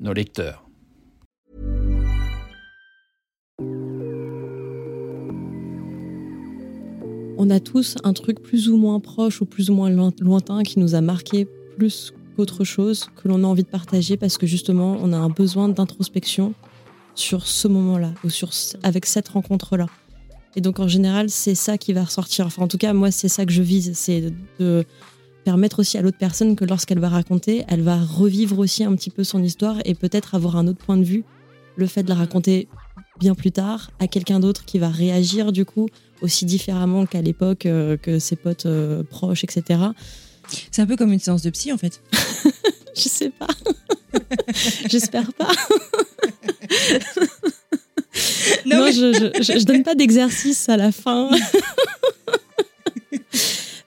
nos lecteurs. On a tous un truc plus ou moins proche ou plus ou moins lointain qui nous a marqué plus qu'autre chose, que l'on a envie de partager parce que justement on a un besoin d'introspection sur ce moment-là ou sur avec cette rencontre-là. Et donc en général, c'est ça qui va ressortir. Enfin, en tout cas, moi, c'est ça que je vise, c'est de permettre aussi à l'autre personne que lorsqu'elle va raconter, elle va revivre aussi un petit peu son histoire et peut-être avoir un autre point de vue. Le fait de la raconter bien plus tard à quelqu'un d'autre qui va réagir du coup aussi différemment qu'à l'époque, euh, que ses potes euh, proches, etc. C'est un peu comme une séance de psy en fait. je sais pas. J'espère pas. non, je, je, je, donne pas d'exercice à la fin.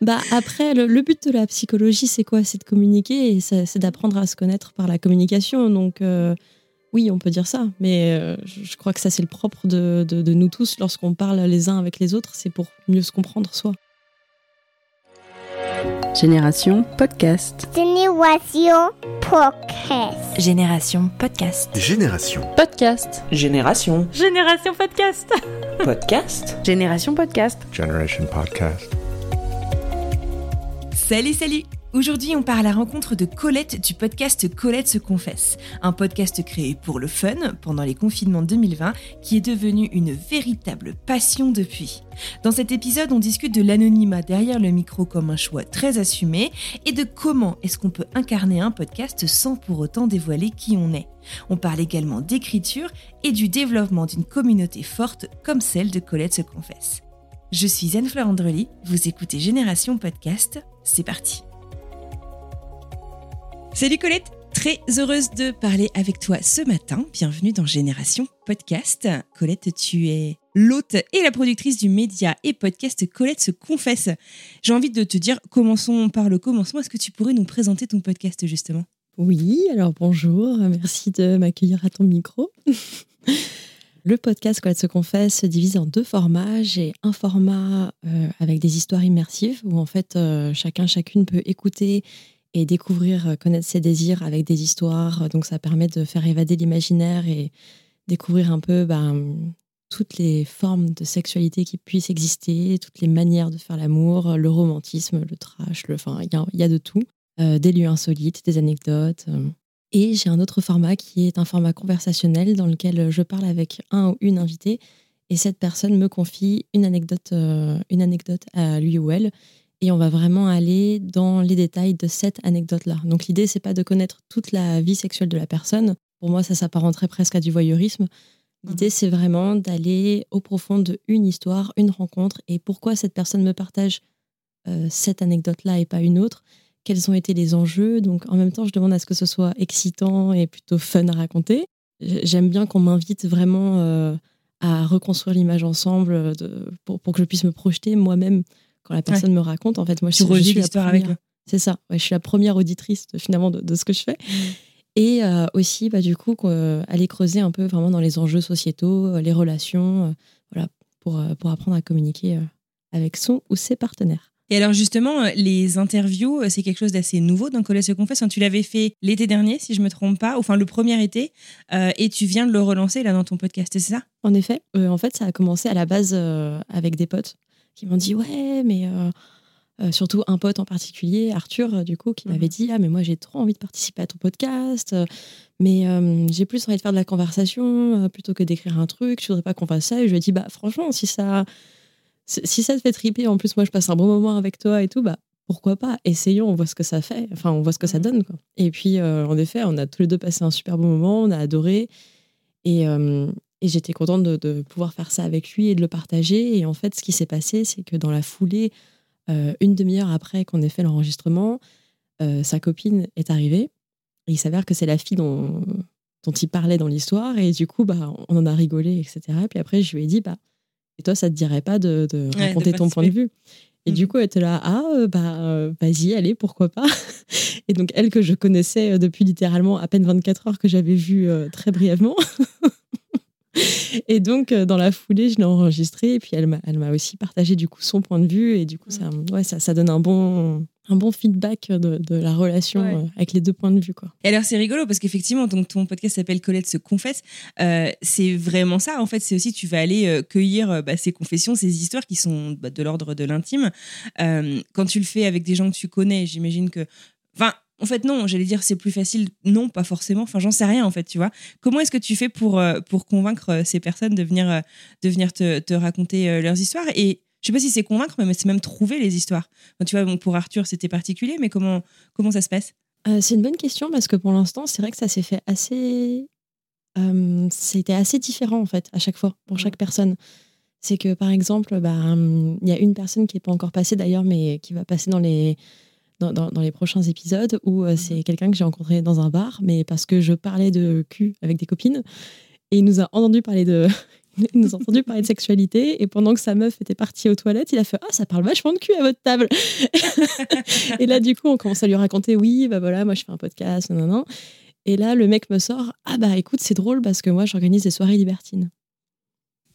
Bah après, le, but de la psychologie, c'est quoi? C'est de communiquer et c'est d'apprendre à se connaître par la communication. Donc euh, oui, on peut dire ça, mais euh, je crois que ça c'est le propre de, de nous tous lorsqu'on parle les uns avec les autres, c'est pour mieux se comprendre soi. Génération Podcast. Génération Podcast. Génération Podcast. Génération Podcast. Génération. Génération Podcast. Podcast. Génération Podcast. Generation Podcast. Salut, salut Aujourd'hui, on part à la rencontre de Colette du podcast Colette se confesse, un podcast créé pour le fun pendant les confinements 2020 qui est devenu une véritable passion depuis. Dans cet épisode, on discute de l'anonymat derrière le micro comme un choix très assumé et de comment est-ce qu'on peut incarner un podcast sans pour autant dévoiler qui on est. On parle également d'écriture et du développement d'une communauté forte comme celle de Colette se confesse. Je suis Anne-Fleur vous écoutez Génération Podcast, c'est parti. Salut Colette, très heureuse de parler avec toi ce matin. Bienvenue dans Génération Podcast. Colette, tu es l'hôte et la productrice du média et podcast Colette se confesse. J'ai envie de te dire, commençons par le commencement. Est-ce que tu pourrais nous présenter ton podcast justement? Oui, alors bonjour, merci de m'accueillir à ton micro. Le podcast Colette se confesse se divise en deux formats. J'ai un format euh, avec des histoires immersives où en fait euh, chacun, chacune peut écouter et découvrir, euh, connaître ses désirs avec des histoires. Donc ça permet de faire évader l'imaginaire et découvrir un peu ben, toutes les formes de sexualité qui puissent exister, toutes les manières de faire l'amour, le romantisme, le trash, le, enfin il y, a de tout. des lieux insolites, des anecdotes. Et j'ai un autre format qui est un format conversationnel dans lequel je parle avec un ou une invitée et cette personne me confie une anecdote, euh, une anecdote à lui ou elle et on va vraiment aller dans les détails de cette anecdote-là. Donc l'idée, c'est pas de connaître toute la vie sexuelle de la personne. Pour moi, ça s'apparenterait presque à du voyeurisme. L'idée, mhm. c'est vraiment d'aller au profond de une histoire, une rencontre et pourquoi cette personne me partage euh, cette anecdote-là et pas une autre? Quels ont été les enjeux. Donc en même temps, je demande à ce que ce soit excitant et plutôt fun à raconter. J'aime bien qu'on m'invite vraiment euh, à reconstruire l'image ensemble euh, pour, que je puisse me projeter moi-même quand la personne me raconte. En fait, moi, je, suis l'histoire avec C'est ça. je suis la première auditrice finalement de, ce que je fais. Mmh. Et euh, aussi, bah, du coup, aller creuser un peu vraiment dans les enjeux sociétaux, les relations, voilà, pour, pour apprendre à communiquer avec son ou ses partenaires. Et alors justement, euh, les interviews, euh, c'est quelque chose d'assez nouveau dans Colette se confesse. tu l'avais fait l'été dernier, si je me trompe pas, enfin le premier été, euh, et tu viens de le relancer là dans ton podcast, c'est ça? En effet. en fait, ça a commencé à la base avec des potes qui m'ont dit ouais, mais surtout un pote en particulier, Arthur, du coup, qui m'avait mhm. dit ah mais moi j'ai trop envie de participer à ton podcast, mais j'ai plus envie de faire de la conversation plutôt que d'écrire un truc. Je voudrais pas qu'on fasse ça. Et je lui ai dit bah franchement, si ça si ça te fait triper, en plus, moi, je passe un bon moment avec toi et tout, bah, pourquoi pas? Essayons, on voit ce que ça fait. Enfin, on voit ce que ça mhm. donne. Quoi. Et puis, euh, en effet, on a tous les deux passé un super bon moment, on a adoré. Et, euh, et j'étais contente de, pouvoir faire ça avec lui et de le partager. Et en fait, ce qui s'est passé, c'est que dans la foulée, euh, une demi-heure après qu'on ait fait l'enregistrement, sa copine est arrivée. Et il s'avère que c'est la fille dont, dont il parlait dans l'histoire. Et du coup, bah, on en a rigolé, etc. Et puis après, je lui ai dit, bah, et toi, ça te dirait pas de, de Ouais, raconter de ton point de vue? Et Mhm. du coup, elle était là, ah, euh, bah, euh, vas-y, allez, pourquoi pas? Et donc, elle que je connaissais euh, depuis littéralement à peine 24 heures, que j'avais vue très brièvement. Et donc, dans la foulée, je l'ai enregistré. Et puis, elle m'a, elle m'a aussi partagé du coup son point de vue. Et du coup, ça, ouais, ça, ça donne un bon, un bon feedback de, de la relation Ouais. euh, avec les deux points de vue. Quoi. Et alors c'est rigolo parce qu'effectivement, donc ton podcast s'appelle Colette se confesse. Euh, c'est vraiment ça. En fait, c'est aussi tu vas aller euh, cueillir bah, ces confessions, ces histoires qui sont bah, de l'ordre de l'intime. Quand tu le fais avec des gens que tu connais, j'imagine que, enfin. En fait, non, j'allais dire c'est plus facile. Non, pas forcément. Enfin, j'en sais rien, en fait, tu vois. Comment est-ce que tu fais pour, pour convaincre ces personnes de venir, de venir te, te raconter leurs histoires? Et je sais pas si c'est convaincre, mais c'est même trouver les histoires. Enfin, tu vois, bon, pour Arthur, c'était particulier, mais comment, comment ça se passe? Euh, c'est une bonne question parce que pour l'instant, c'est vrai que ça s'est fait assez. euh, C'était assez différent en fait à chaque fois pour chaque personne. C'est que par exemple, bah, hum, il y a une personne qui n'est pas encore passée d'ailleurs, mais qui va passer dans les, dans, dans- dans les prochains épisodes où euh, c'est quelqu'un que j'ai rencontré dans un bar, mais parce que je parlais de cul avec des copines et il nous a entendu parler de. Il nous a entendu parler de sexualité et pendant que sa meuf était partie aux toilettes, il a fait Ah, ça parle vachement de cul à votre table. et là, du coup, on commence à lui raconter Oui, bah voilà, moi je fais un podcast, non, non. Et là, le mec me sort Ah, bah écoute, c'est drôle parce que moi j'organise des soirées libertines.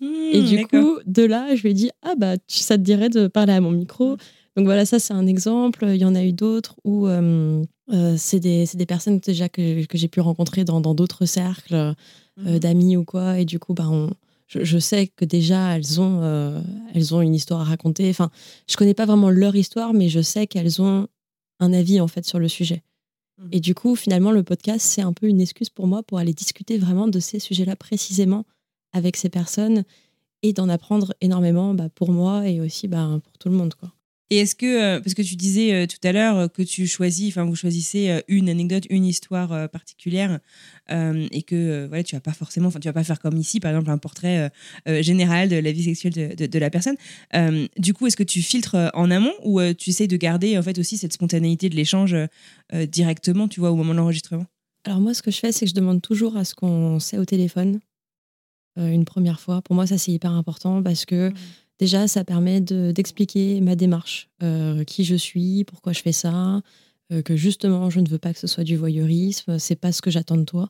Et Hmm, du d'accord. coup, de là, je lui ai dit Ah, bah ça te dirait de parler à mon micro. Donc voilà, ça c'est un exemple. Il y en a eu d'autres où euh, euh, c'est des, personnes déjà que, que j'ai pu rencontrer dans d'autres cercles euh, Mhm. d'amis ou quoi. Et du coup, bah, on- je, je sais que déjà elles ont, euh, elles ont une histoire à raconter. Enfin, je connais pas vraiment leur histoire, mais je sais qu'elles ont un avis en fait sur le sujet. Mhm. Et du coup, finalement, le podcast, c'est un peu une excuse pour moi pour aller discuter vraiment de ces sujets-là précisément avec ces personnes et d'en apprendre énormément bah, pour moi et aussi bah, pour tout le monde. Quoi. Et est-ce que, euh, parce que tu disais euh, tout à l'heure euh, que tu choisis, enfin vous choisissez une anecdote, une histoire particulière, euh, et que voilà, tu vas pas forcément, enfin tu vas pas faire comme ici, par exemple un portrait euh, général de la vie sexuelle de, de- de la personne. Euh, du coup, est-ce que tu filtres en amont ou tu essayes de garder en fait aussi cette spontanéité de l'échange directement, tu vois, au moment de l'enregistrement? Alors moi, ce que je fais, c'est que je demande toujours à ce qu'on sait au téléphone une première fois. Pour moi, ça, c'est hyper important parce que déjà, ça permet de- d'expliquer ma démarche, euh, qui je suis, pourquoi je fais ça, euh, que justement, je ne veux pas que ce soit du voyeurisme, c'est pas ce que j'attends de toi.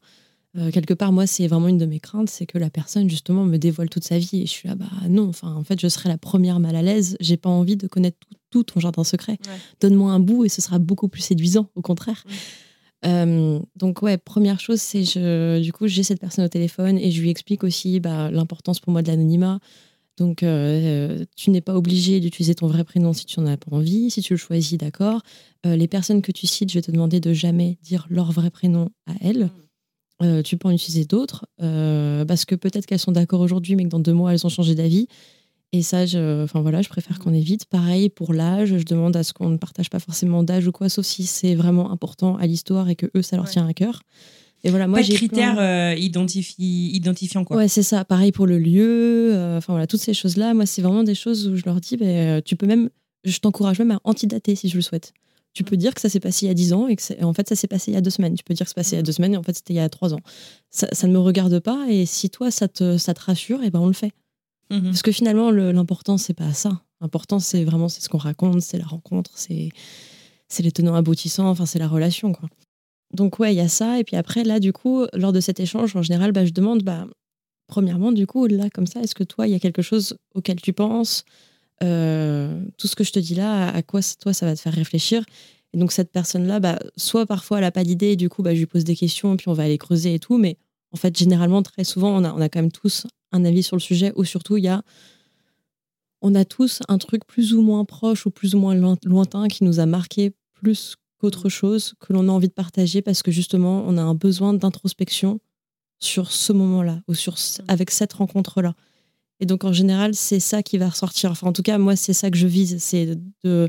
Euh, quelque part, moi, c'est vraiment une de mes craintes, c'est que la personne, justement, me dévoile toute sa vie. Et je suis là, bah non, enfin, en fait, je serai la première mal à l'aise. J'ai pas envie de connaître tout, tout ton jardin secret. Ouais. Donne-moi un bout et ce sera beaucoup plus séduisant, au contraire. Euh, donc ouais, première chose, c'est je, du coup j'ai cette personne au téléphone et je lui explique aussi bah, l'importance pour moi de l'anonymat. Donc euh, euh, tu n'es pas obligé d'utiliser ton vrai prénom si tu n'en as pas envie, si tu le choisis, d'accord. Euh, les personnes que tu cites, je vais te demander de jamais dire leur vrai prénom à elles. Euh, tu peux en utiliser d'autres parce que peut-être qu'elles sont d'accord aujourd'hui, mais que dans deux mois elles ont changé d'avis. Et ça, je, enfin voilà, je préfère qu'on évite. Pareil pour l'âge, je demande à ce qu'on ne partage pas forcément d'âge ou quoi, sauf si c'est vraiment important à l'histoire et que eux, ça leur Ouais. tient à cœur. Et voilà, moi Pas de critères plein- euh, identifi- identifiants quoi. Ouais, c'est ça. Pareil pour le lieu. euh, Enfin voilà, toutes ces choses-là. Moi, c'est vraiment des choses où je leur dis, euh, tu peux même, je t'encourage même à antidater si je le souhaites. Tu peux dire que ça s'est passé il y a 10 ans et que en fait ça s'est passé il y a deux semaines. Tu peux dire que c'est passé il y a deux semaines et en fait c'était il y a trois ans. Ça, ça ne me regarde pas et si toi ça te, ça te rassure, et ben on le fait. Mhm. Parce que finalement le- l'important c'est pas ça. L'important c'est vraiment c'est ce qu'on raconte, c'est la rencontre, c'est c'est les tenants aboutissants, enfin c'est la relation quoi. Donc ouais il y a ça. Et puis après là du coup lors de cet échange en général bah, je demande bah premièrement du coup là comme ça est-ce que toi il y a quelque chose auquel tu penses Euh, tout ce que je te dis là, à quoi toi ça va te faire réfléchir? Et donc cette personne-là, bah, soit parfois elle n'a pas d'idée, du coup bah, je lui pose des questions, puis on va aller creuser et tout, mais en fait généralement très souvent on a, on a quand même tous un avis sur le sujet, ou surtout il y a, on a tous un truc plus ou moins proche ou plus ou moins loin- lointain qui nous a marqué plus qu'autre chose, que l'on a envie de partager parce que justement on a un besoin d'introspection sur ce moment-là, ou sur, avec cette rencontre-là. Et donc, en général, c'est ça qui va ressortir. Enfin, en tout cas, moi, c'est ça que je vise. C'est de- de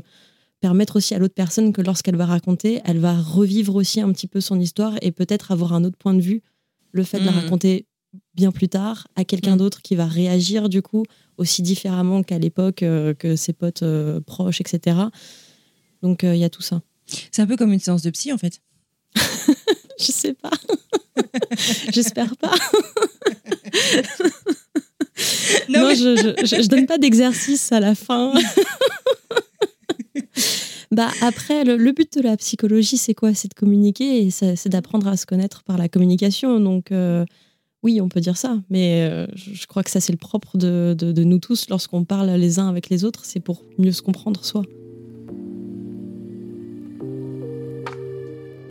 permettre aussi à l'autre personne que lorsqu'elle va raconter, elle va revivre aussi un petit peu son histoire et peut-être avoir un autre point de vue. Le fait de la Mhm. raconter bien plus tard à quelqu'un Mhm. d'autre qui va réagir, du coup, aussi différemment qu'à l'époque, euh, que ses potes euh, proches, etc. Donc, euh, il y a tout ça. C'est un peu comme une séance de psy en fait. Je sais pas. J'espère pas. non, je, je, je, je donne pas d'exercice à la fin. bah après, le, le but de la psychologie, c'est quoi? C'est de communiquer et c'est c'est d'apprendre à se connaître par la communication. Donc euh, oui, on peut dire ça, mais euh, je je crois que ça c'est le propre de, de- de nous tous lorsqu'on parle les uns avec les autres, c'est pour mieux se comprendre soi.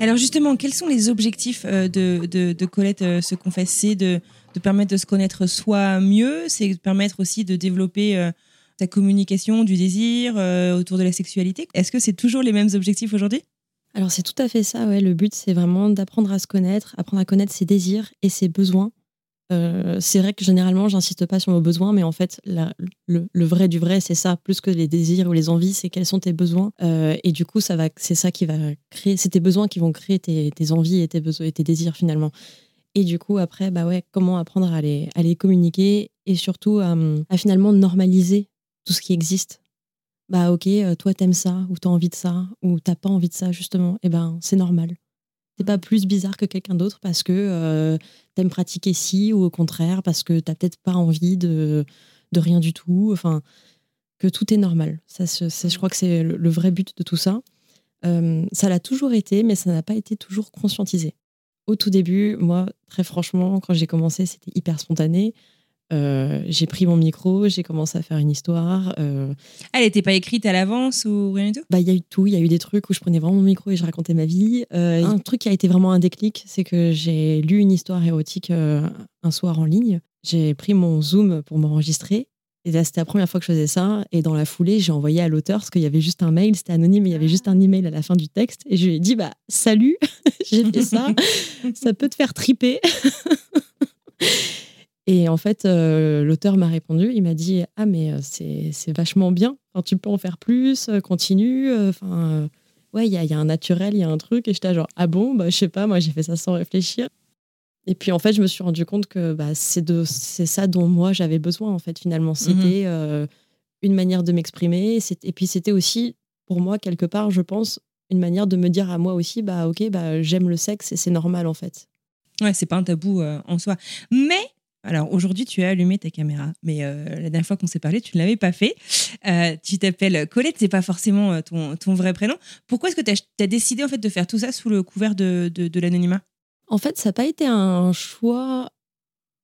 Alors justement, quels sont les objectifs euh, de, de, de Colette euh, se confesser, de, de permettre de se connaître soi mieux, c'est de permettre aussi de développer euh, ta communication, du désir euh, autour de la sexualité. Est-ce que c'est toujours les mêmes objectifs aujourd'hui? Alors c'est tout à fait ça, ouais. Le but c'est vraiment d'apprendre à se connaître, apprendre à connaître ses désirs et ses besoins. Euh, c'est vrai que généralement j'insiste pas sur nos besoins, mais en fait le, vrai du vrai c'est ça, plus que les désirs ou les envies, c'est quels sont tes besoins. Euh, et du coup ça va, c'est ça qui va créer, c'est tes besoins qui vont créer tes, envies et tes besoins et tes désirs finalement. Et du coup après bah ouais, comment apprendre à les, à les communiquer et surtout à, à finalement normaliser tout ce qui existe bah ok, euh, toi t'aimes ça, ou t'as envie de ça, ou t'as pas envie de ça justement, et ben c'est normal. T'es pas plus bizarre que quelqu'un d'autre parce que euh, t'aimes pratiquer ci, ou au contraire parce que t'as peut-être pas envie de, de rien du tout, enfin, que tout est normal. Ça, c'est- je crois que c'est le, le vrai but de tout ça. Euh, ça l'a toujours été, mais ça n'a pas été toujours conscientisé. Au tout début, moi, très franchement, quand j'ai commencé, c'était hyper spontané. Euh, j'ai pris mon micro, j'ai commencé à faire une histoire. euh, Elle n'était pas écrite à l'avance ou rien du tout? Bah, il y a eu tout. Il y a eu des trucs où je prenais vraiment mon micro et je racontais ma vie. Euh, un truc qui a été vraiment un déclic, c'est que j'ai lu une histoire érotique un soir en ligne. J'ai pris mon Zoom pour m'enregistrer. Et là, c'était la première fois que je faisais ça. Et dans la foulée, j'ai envoyé à l'auteur parce qu'il y avait juste un mail, c'était anonyme, mais il y avait juste un email à la fin du texte. Et je lui ai dit, bah, salut, j'ai fait ça. ça peut te faire triper. Et en fait, euh, l'auteur m'a répondu, il m'a dit Ah, mais euh, c'est c'est vachement bien, Enfin, tu peux en faire plus, euh, continue. Enfin, ouais, il y a, il y a un naturel, il y a un truc. Et j'étais genre Ah bon, bah, je sais pas, moi j'ai fait ça sans réfléchir. Et puis en fait, je me suis rendu compte que bah, c'est de- c'est ça dont moi j'avais besoin, en fait, finalement. C'était euh, une manière de m'exprimer. Et puis c'était aussi, pour moi, quelque part, je pense, une manière de me dire à moi aussi Bah, ok, bah, j'aime le sexe et c'est normal, en fait. Ouais, c'est pas un tabou euh, en soi. Mais, alors aujourd'hui, tu as allumé ta caméra, mais euh, la dernière fois qu'on s'est parlé, tu ne l'avais pas fait. Euh, tu t'appelles Colette, c'est pas forcément euh, ton, ton vrai prénom. Pourquoi est-ce que tu as, décidé en fait de faire tout ça sous le couvert de, de, de l'anonymat? En fait, ça n'a pas été un choix.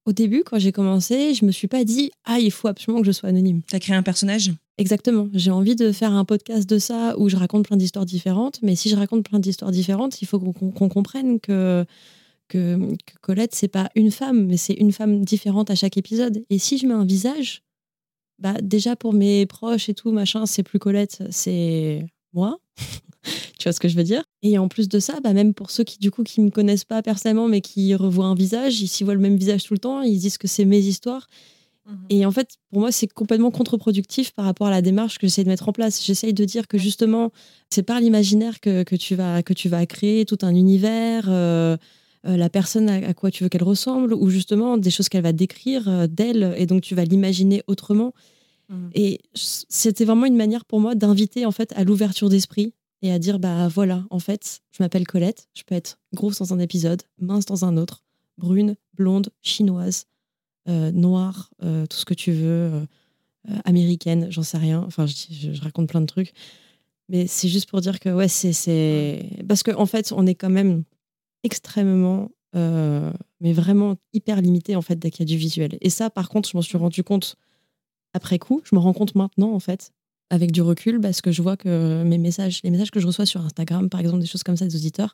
Au début, quand j'ai commencé, je me suis pas dit ah il faut absolument que je sois anonyme. Tu as créé un personnage? Exactement. J'ai envie de faire un podcast de ça où je raconte plein d'histoires différentes. Mais si je raconte plein d'histoires différentes, il faut qu'on qu'on comprenne que, que, que Colette, c'est pas une femme, mais c'est une femme différente à chaque épisode. Et si je mets un visage, bah déjà pour mes proches et tout, machin, c'est plus Colette, c'est moi. tu vois ce que je veux dire? Et en plus de ça, bah même pour ceux qui du coup qui me connaissent pas personnellement, mais qui revoient un visage, ils s'y voient le même visage tout le temps, ils se disent que c'est mes histoires. Et en fait, pour moi, c'est complètement contre-productif par rapport à la démarche que j'essaie de mettre en place. J'essaye de dire que justement, c'est par l'imaginaire que, que, tu vas, que tu vas créer tout un univers, euh, euh, la personne à, à quoi tu veux qu'elle ressemble, ou justement des choses qu'elle va décrire euh, d'elle, et donc tu vas l'imaginer autrement. Et c'était vraiment une manière pour moi d'inviter en fait à l'ouverture d'esprit et à dire bah voilà, en fait, je m'appelle Colette, je peux être grosse dans un épisode, mince dans un autre, brune, blonde, chinoise, euh, noire, euh, tout ce que tu veux, américaine, j'en sais rien. Enfin, je, je- je raconte plein de trucs. Mais c'est juste pour dire que, ouais, c'est. c'est- Parce qu'en en fait, on est quand même extrêmement, euh, mais vraiment hyper limité, en fait, dès qu'il y a du visuel. Et ça, par contre, je m'en suis rendu compte après coup. Je me rends compte maintenant, en fait, avec du recul, parce que je vois que mes messages, les messages que je reçois sur Instagram, par exemple, des choses comme ça des auditeurs,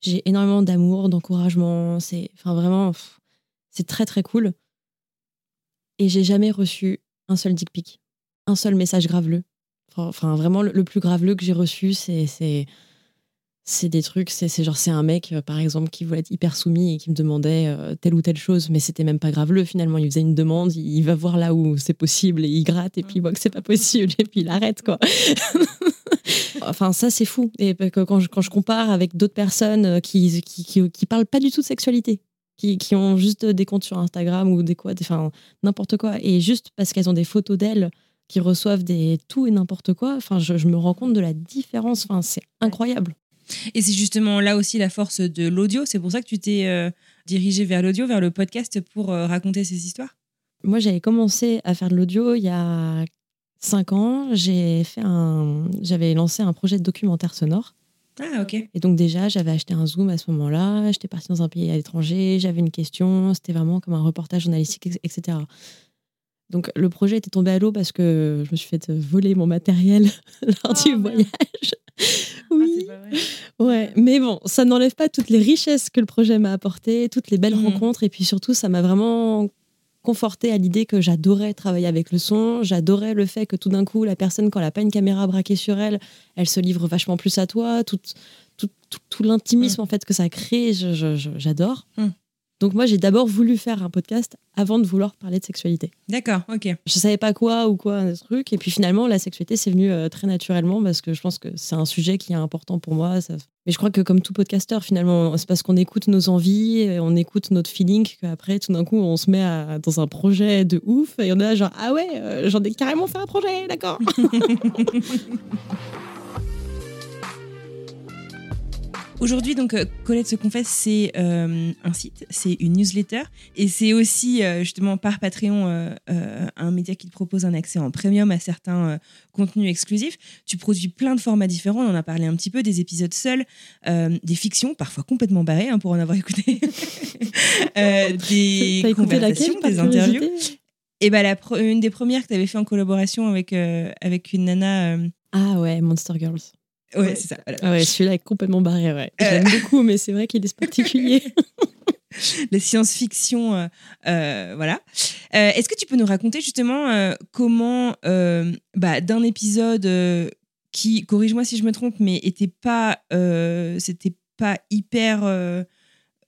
j'ai énormément d'amour, d'encouragement. C'est enfin vraiment, c'est très très cool. Et j'ai jamais reçu un seul dick pic, un seul message graveleux. Enfin, vraiment, le, plus graveleux que j'ai reçu, c'est c'est des trucs, c'est c'est genre c'est un mec euh, par exemple qui voulait être hyper soumis et qui me demandait euh, telle ou telle chose, mais c'était même pas graveleux finalement. Il faisait une demande, il, il va voir là où c'est possible et il gratte et puis il voit que c'est pas possible et puis il arrête quoi. enfin ça c'est fou et quand je, quand je compare avec d'autres personnes euh, qui, qui, qui qui parlent pas du tout de sexualité, qui, qui ont juste des comptes sur Instagram ou des quoi, des- enfin n'importe quoi et juste parce qu'elles ont des photos d'elles qui reçoivent des tout et n'importe quoi, enfin je, je me rends compte de la différence, enfin c'est incroyable. Et c'est justement là aussi la force de l'audio. C'est pour ça que tu t'es euh, dirigé vers l'audio, vers le podcast pour euh, raconter ces histoires Moi, j'avais commencé à faire de l'audio il y a cinq ans. J'ai fait un, j'avais lancé un projet de documentaire sonore. Ah, ok. Et donc déjà, j'avais acheté un Zoom à ce moment-là. J'étais partie dans un pays à l'étranger. J'avais une question. C'était vraiment comme un reportage journalistique, etc. Donc le projet était tombé à l'eau parce que je me suis fait voler mon matériel lors Oh, du voyage. Ah, oui. c'est pas vrai. Ouais, mais bon, ça n'enlève pas toutes les richesses que le projet m'a apportées, toutes les belles Mhm. rencontres, et puis surtout, ça m'a vraiment conforté à l'idée que j'adorais travailler avec le son, j'adorais le fait que tout d'un coup, la personne, quand elle n'a pas une caméra braquée sur elle, elle se livre vachement plus à toi, tout, tout, tout, tout l'intimisme en fait que ça crée, je- je- je- j'adore. Donc moi, j'ai d'abord voulu faire un podcast avant de vouloir parler de sexualité. D'accord, ok. Je savais pas quoi ou quoi, un truc. Et puis finalement, la sexualité, c'est venu euh, très naturellement parce que je pense que c'est un sujet qui est important pour moi. ça- Mais je crois que comme tout podcasteur, finalement, c'est parce qu'on écoute nos envies, on écoute notre feeling qu'après, tout d'un coup, on se met à- dans un projet de ouf. Et on est là genre, ah ouais, euh, j'en ai carrément fait un projet, d'accord. Aujourd'hui, donc, euh, Colette se confesse, c'est euh, un site, c'est une newsletter, et c'est aussi euh, justement par Patreon euh, un média qui te propose un accès en premium à certains contenus exclusifs. Tu produis plein de formats différents, on en a parlé un petit peu, des épisodes seuls, des fictions, parfois complètement barrées hein, pour en avoir écouté, des laquelle conversations, des interviews. Et bah, la pro- une des premières que tu avais fait en collaboration avec, avec une nana. Ah ouais, Monster Girls. Ouais, c'est ça. voilà. Ah ouais, celui-là est complètement barré, ouais. Euh. J'aime beaucoup, mais c'est vrai qu'il est particulier. la science-fiction, euh, euh, voilà. Euh, Est-ce que tu peux nous raconter justement comment, bah, d'un épisode qui, corrige-moi si je me trompe, mais était pas, c'était pas hyper,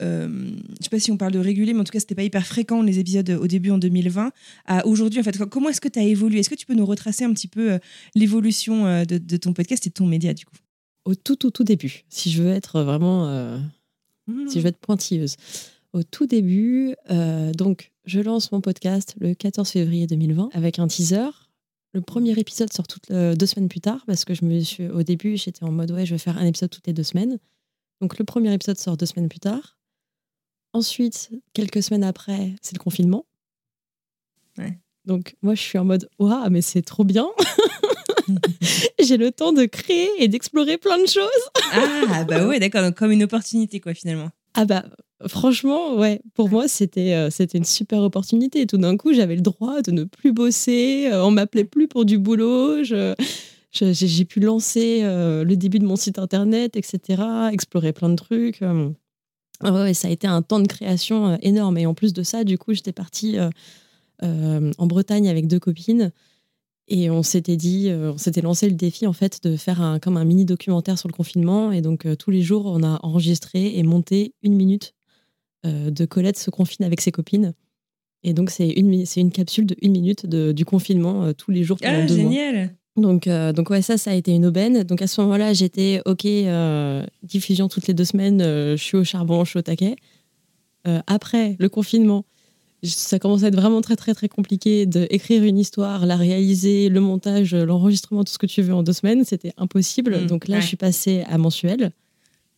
euh, euh, je sais pas si on parle de régulier, mais en tout cas c'était pas hyper fréquent les épisodes au début en 2020 à aujourd'hui. En fait, comment est-ce que tu as évolué? Est-ce que tu peux nous retracer un petit peu euh, l'évolution euh, de, de ton podcast et de ton média du coup? Au tout, tout, tout début, si je veux être vraiment euh, si je veux être pointilleuse. Au tout début, euh, donc, je lance mon podcast le 14 février 2020 avec un teaser. Le premier épisode sort toutes, euh, deux semaines plus tard parce que je me suis, au début, j'étais en mode ouais, je vais faire un épisode toutes les deux semaines. Donc, le premier épisode sort deux semaines plus tard. Ensuite, quelques semaines après, c'est le confinement. Ouais. Donc, moi, je suis en mode waouh, mais c'est trop bien. J'ai le temps de créer et d'explorer plein de choses. Ah bah ouais, d'accord, donc comme une opportunité quoi finalement. Ah bah franchement, ouais, pour moi c'était euh, c'était une super opportunité. Tout d'un coup, j'avais le droit de ne plus bosser, euh, on m'appelait plus pour du boulot, je- je- j'ai j'ai pu lancer euh, le début de mon site internet, etc., explorer plein de trucs. euh. Ah ouais, ça a été un temps de création euh, énorme. Et en plus de ça, du coup, j'étais partie euh, euh, en Bretagne avec deux copines. Et on s'était dit, on s'était lancé le défi en fait de faire un, comme un mini documentaire sur le confinement. Et donc tous les jours, on a enregistré et monté une minute de Colette se confine avec ses copines. Et donc c'est une, c'est une capsule de une minute de- du confinement tous les jours pendant Ah deux mois. Donc, euh, donc ouais, ça, ça a été une aubaine. Donc à ce moment-là, j'étais OK, euh, diffusion toutes les deux semaines, euh, je suis au charbon, je suis au taquet. Après le confinement, ça commence à être vraiment très très très compliqué d'écrire une histoire, la réaliser, le montage, l'enregistrement, tout ce que tu veux en deux semaines, c'était impossible. Mm, donc là, ouais. je suis passée à mensuel.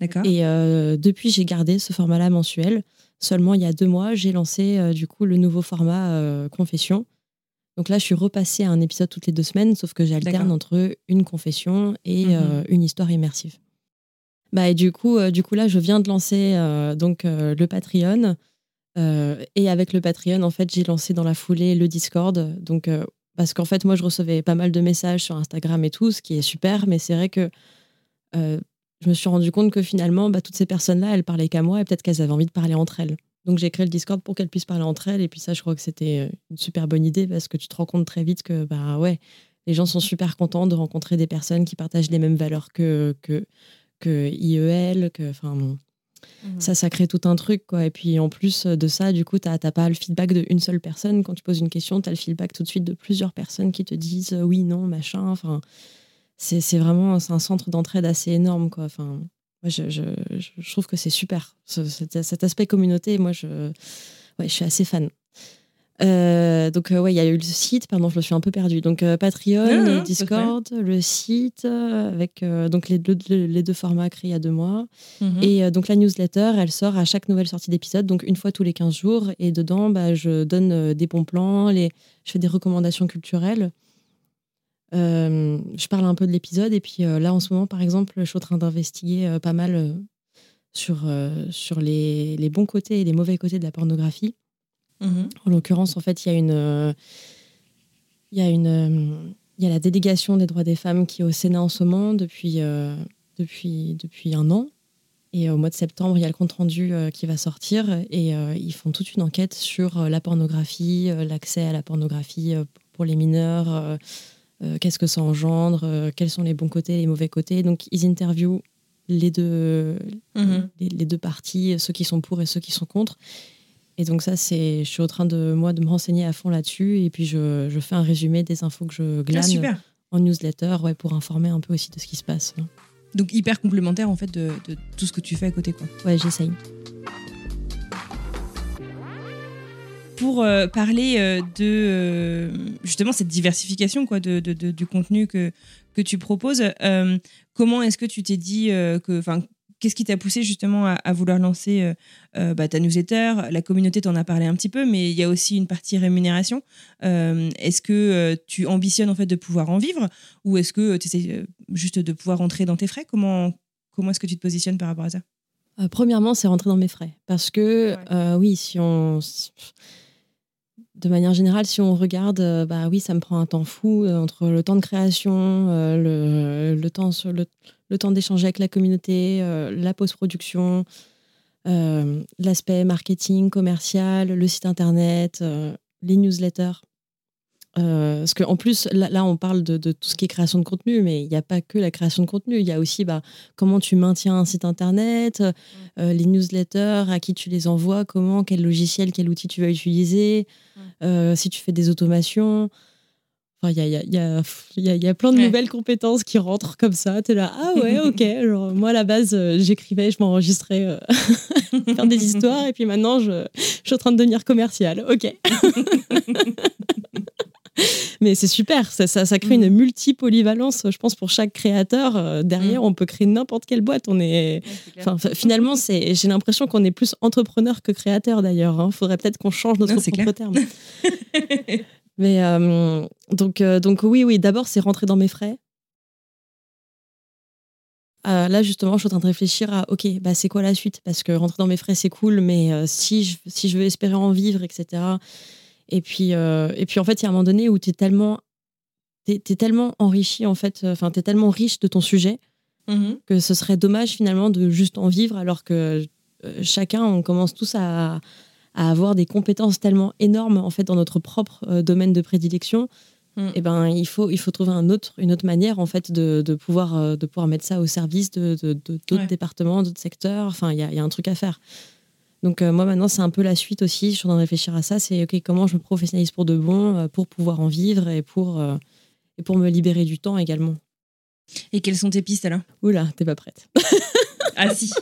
D'accord. Et depuis, j'ai gardé ce format-là mensuel. Seulement, il y a deux mois, j'ai lancé du coup le nouveau format confession. Donc là, je suis repassée à un épisode toutes les deux semaines, sauf que j'alterne entre une confession et Mhm. euh, une histoire immersive. Bah, et du coup, euh, du coup là, je viens de lancer euh, donc le Patreon. Et avec le Patreon, en fait, j'ai lancé dans la foulée le Discord. Donc, parce qu'en fait, moi, je recevais pas mal de messages sur Instagram et tout, ce qui est super, mais c'est vrai que je me suis rendu compte que finalement, bah, toutes ces personnes-là, elles parlaient qu'à moi et peut-être qu'elles avaient envie de parler entre elles. Donc j'ai créé le Discord pour qu'elles puissent parler entre elles. Et puis ça, je crois que c'était une super bonne idée parce que tu te rends compte très vite que bah ouais, les gens sont super contents de rencontrer des personnes qui partagent les mêmes valeurs que que, que IEL, que enfin bon, ça, ça crée tout un truc quoi. Et puis en plus de ça, du coup, t'as pas le feedback d'une seule personne quand tu poses une question, t'as le feedback tout de suite de plusieurs personnes qui te disent euh, oui, non, machin. Enfin, c'est vraiment un centre d'entraide assez énorme quoi. Enfin, moi, je, je, je- je trouve que c'est super. Ce- cet, cet aspect communauté, moi, je, ouais, je suis assez fan. Euh, donc euh, ouais, il y a eu le site, pardon, je me suis un peu perdue. Donc euh, Patreon, Non, non, Discord, le site, avec euh, donc les deux, les deux formats créés il y a deux mois. Mhm. Et donc la newsletter, elle sort à chaque nouvelle sortie d'épisode, donc une fois tous les 15 jours. Et dedans, bah, je donne des bons plans, les... je fais des recommandations culturelles. Euh, je parle un peu de l'épisode. Et puis euh, là, en ce moment, par exemple, je suis en train d'investiguer euh, pas mal euh, sur, euh, sur les, les bons côtés et les mauvais côtés de la pornographie. Mhm. En l'occurrence, en fait, il y a une, il y a une, il y a la délégation des droits des femmes qui est au Sénat en ce moment depuis, depuis, depuis un an. Et au mois de septembre, il y a le compte rendu euh, qui va sortir et ils font toute une enquête sur la pornographie, l'accès à la pornographie pour les mineurs, euh, qu'est-ce que ça engendre, euh, quels sont les bons côtés, et les mauvais côtés. Donc ils interviewent les deux, Mhm. les, les deux parties, ceux qui sont pour et ceux qui sont contre. Et donc ça, c'est, je suis en train de moi de me renseigner à fond là-dessus et puis je, je fais un résumé des infos que je Ah, glane super. en newsletter, ouais, pour informer un peu aussi de ce qui se passe. Donc hyper complémentaire en fait de, de tout ce que tu fais à côté quoi. Ouais, j'essaye. Pour euh, parler euh, de euh, justement cette diversification quoi de, de- de- du contenu que que tu proposes, comment est-ce que tu t'es dit que Qu'est-ce qui t'a poussé justement à, à vouloir lancer bah, ta newsletter? La communauté t'en a parlé un petit peu, mais il y a aussi une partie rémunération. Est-ce que tu ambitionnes en fait de pouvoir en vivre? Ou est-ce que tu essaies juste de pouvoir rentrer dans tes frais? Comment comment est-ce que tu te positionnes par rapport à ça? Euh, premièrement, c'est rentrer dans mes frais. Parce que, Ouais. euh, oui, si on. De manière générale, si on regarde, euh, bah oui, ça me prend un temps fou euh, entre le temps de création, euh, le, le temps, d'échanger avec la communauté, la post-production, l'aspect marketing, commercial, le site internet, les newsletters. Euh, parce qu'en plus, là, là, on parle de, de tout ce qui est création de contenu, mais il n'y a pas que la création de contenu. Il y a aussi bah, comment tu maintiens un site internet, euh, les newsletters, à qui tu les envoies, comment, quel logiciel, quel outil tu vas utiliser, euh, si tu fais des automations. Enfin, il y a, y, a, y, a, y a- il y a plein de Ouais. nouvelles compétences qui rentrent comme ça. Tu es là, ah ouais, ok. Genre, moi, à la base, j'écrivais, je m'enregistrais faire des histoires, et puis maintenant, je, je suis en train de devenir commercial. Ok. Mais c'est super, ça, ça, ça crée une multi-polyvalence, je pense, pour chaque créateur. Euh, derrière, on peut créer n'importe quelle boîte. On est... Finalement, j'ai l'impression qu'on est plus entrepreneur que créateur d'ailleurs. Il faudrait peut-être qu'on change notre Non, propre terme. Mais euh, donc, euh, donc oui, oui, d'abord, c'est rentrer dans mes frais. Euh, là, justement, je suis en train de réfléchir à, OK, bah, c'est quoi la suite? Parce que rentrer dans mes frais, c'est cool, mais euh, si, je, si je veux espérer en vivre, etc. Et puis, euh, et puis en fait, il y a un moment donné où tu es tellement, tellement enrichi, en fait, enfin, tu es tellement riche de ton sujet Mhm. que ce serait dommage finalement de juste en vivre alors que euh, chacun, on commence tous à, à avoir des compétences tellement énormes en fait dans notre propre euh, domaine de prédilection. Mm. Et ben, il faut, il faut trouver un autre, une autre manière en fait de, de pouvoir, euh, de pouvoir mettre ça au service de, de- de- d'autres Ouais. départements, d'autres secteurs. Enfin, il y a, il y a un truc à faire. Donc euh, moi maintenant, c'est un peu la suite aussi. Je suis en train de réfléchir à ça. C'est ok, comment je me professionnalise pour de bon, euh, pour pouvoir en vivre et pour, euh, et pour me libérer du temps également. Et quelles sont tes pistes alors? Oula, t'es pas prête. Ah si.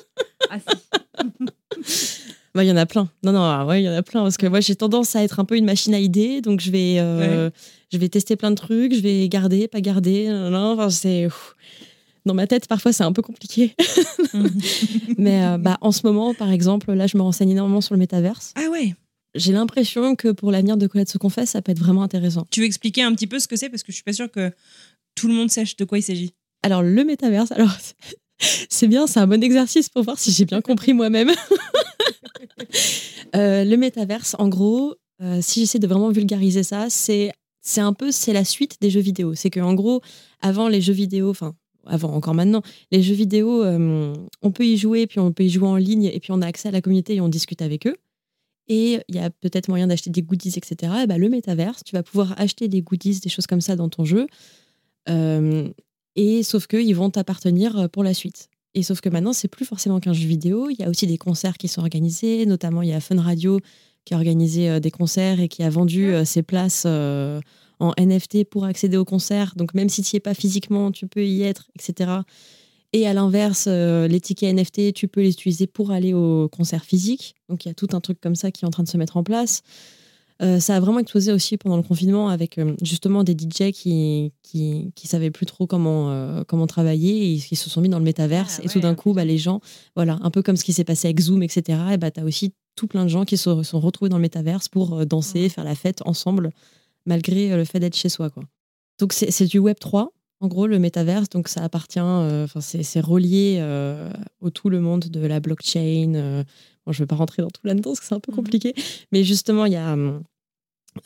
Ah si. Bah, il y en a plein. Non, non, ah ouais, il y en a plein. Parce que moi, j'ai tendance à être un peu une machine à idées. Donc, je vais, euh, je vais tester plein de trucs. Je vais garder, pas garder. Non, non, enfin, c'est. Dans ma tête, parfois, c'est un peu compliqué. Mais euh, bah, en ce moment, par exemple, là, je me renseigne énormément sur le métaverse. Ah ouais. J'ai l'impression que pour l'avenir de Colette se confesse, ça peut être vraiment intéressant. Tu veux expliquer un petit peu ce que c'est? Parce que je suis pas sûre que tout le monde sache de quoi il s'agit. Alors, le métaverse, alors, c'est bien, c'est un bon exercice pour voir si j'ai bien compris moi-même. Euh, le métaverse, en gros, euh, si j'essaie de vraiment vulgariser ça, c'est c'est un peu c'est la suite des jeux vidéo. C'est que en gros, avant les jeux vidéo, enfin avant encore maintenant, les jeux vidéo, euh, on peut y jouer, puis on peut y jouer en ligne, et puis on a accès à la communauté et on discute avec eux. Et il y a peut-être moyen d'acheter des goodies, etc. Et ben, le métaverse, tu vas pouvoir acheter des goodies, des choses comme ça dans ton jeu. Euh, et sauf qu'ils vont t'appartenir pour la suite. Et sauf que maintenant, c'est plus forcément qu'un jeu vidéo. Il y a aussi des concerts qui sont organisés. Notamment, il y a Fun Radio qui a organisé euh, des concerts et qui a vendu euh, ses places euh, en NFT pour accéder au concert. Donc, même si tu n'y es pas physiquement, tu peux y être, etc. Et à l'inverse, euh, les tickets NFT, tu peux les utiliser pour aller au concert physique. Donc, il y a tout un truc comme ça qui est en train de se mettre en place. Euh, ça a vraiment explosé aussi pendant le confinement avec euh, justement des DJ qui, qui, qui savaient plus trop comment, euh, comment travailler et qui se sont mis dans le métaverse. Ah et tout d'un coup, bah, les gens, voilà, un peu comme ce qui s'est passé avec Zoom, etc. Et bah, tu as aussi tout plein de gens qui se sont retrouvés dans le métaverse pour danser, faire la fête ensemble, malgré euh, le fait d'être chez soi. Quoi. Donc c'est du Web 3, en gros, le métaverse. Donc ça appartient, euh, enfin c'est c'est relié euh, au tout le monde de la blockchain. euh. Bon, je ne vais pas rentrer dans tout là-dedans parce que c'est un peu Mhm. compliqué. Mais justement, il y a.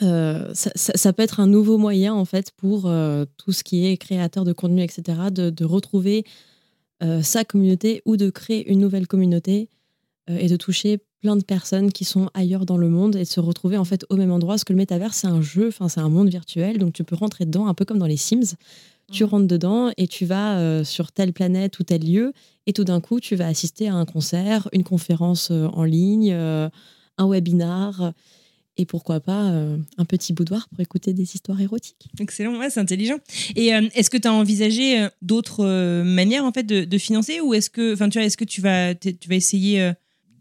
ça, ça- ça peut être un nouveau moyen en fait pour tout ce qui est créateur de contenu, etc., de, de retrouver sa communauté ou de créer une nouvelle communauté et de toucher plein de personnes qui sont ailleurs dans le monde et de se retrouver en fait au même endroit. Parce que le métavers, c'est un jeu, enfin c'est un monde virtuel, donc tu peux rentrer dedans un peu comme dans les Sims. Tu rentres dedans et tu vas euh, sur telle planète ou tel lieu et tout d'un coup tu vas assister à un concert, une conférence euh, en ligne, euh, un webinar et pourquoi pas euh, un petit boudoir pour écouter des histoires érotiques. Excellent, ouais, c'est intelligent. Et euh, est-ce que tu as envisagé euh, d'autres euh, manières en fait de, de financer ou est-ce que, enfin, tu vois, est-ce que tu vas, tu vas essayer euh,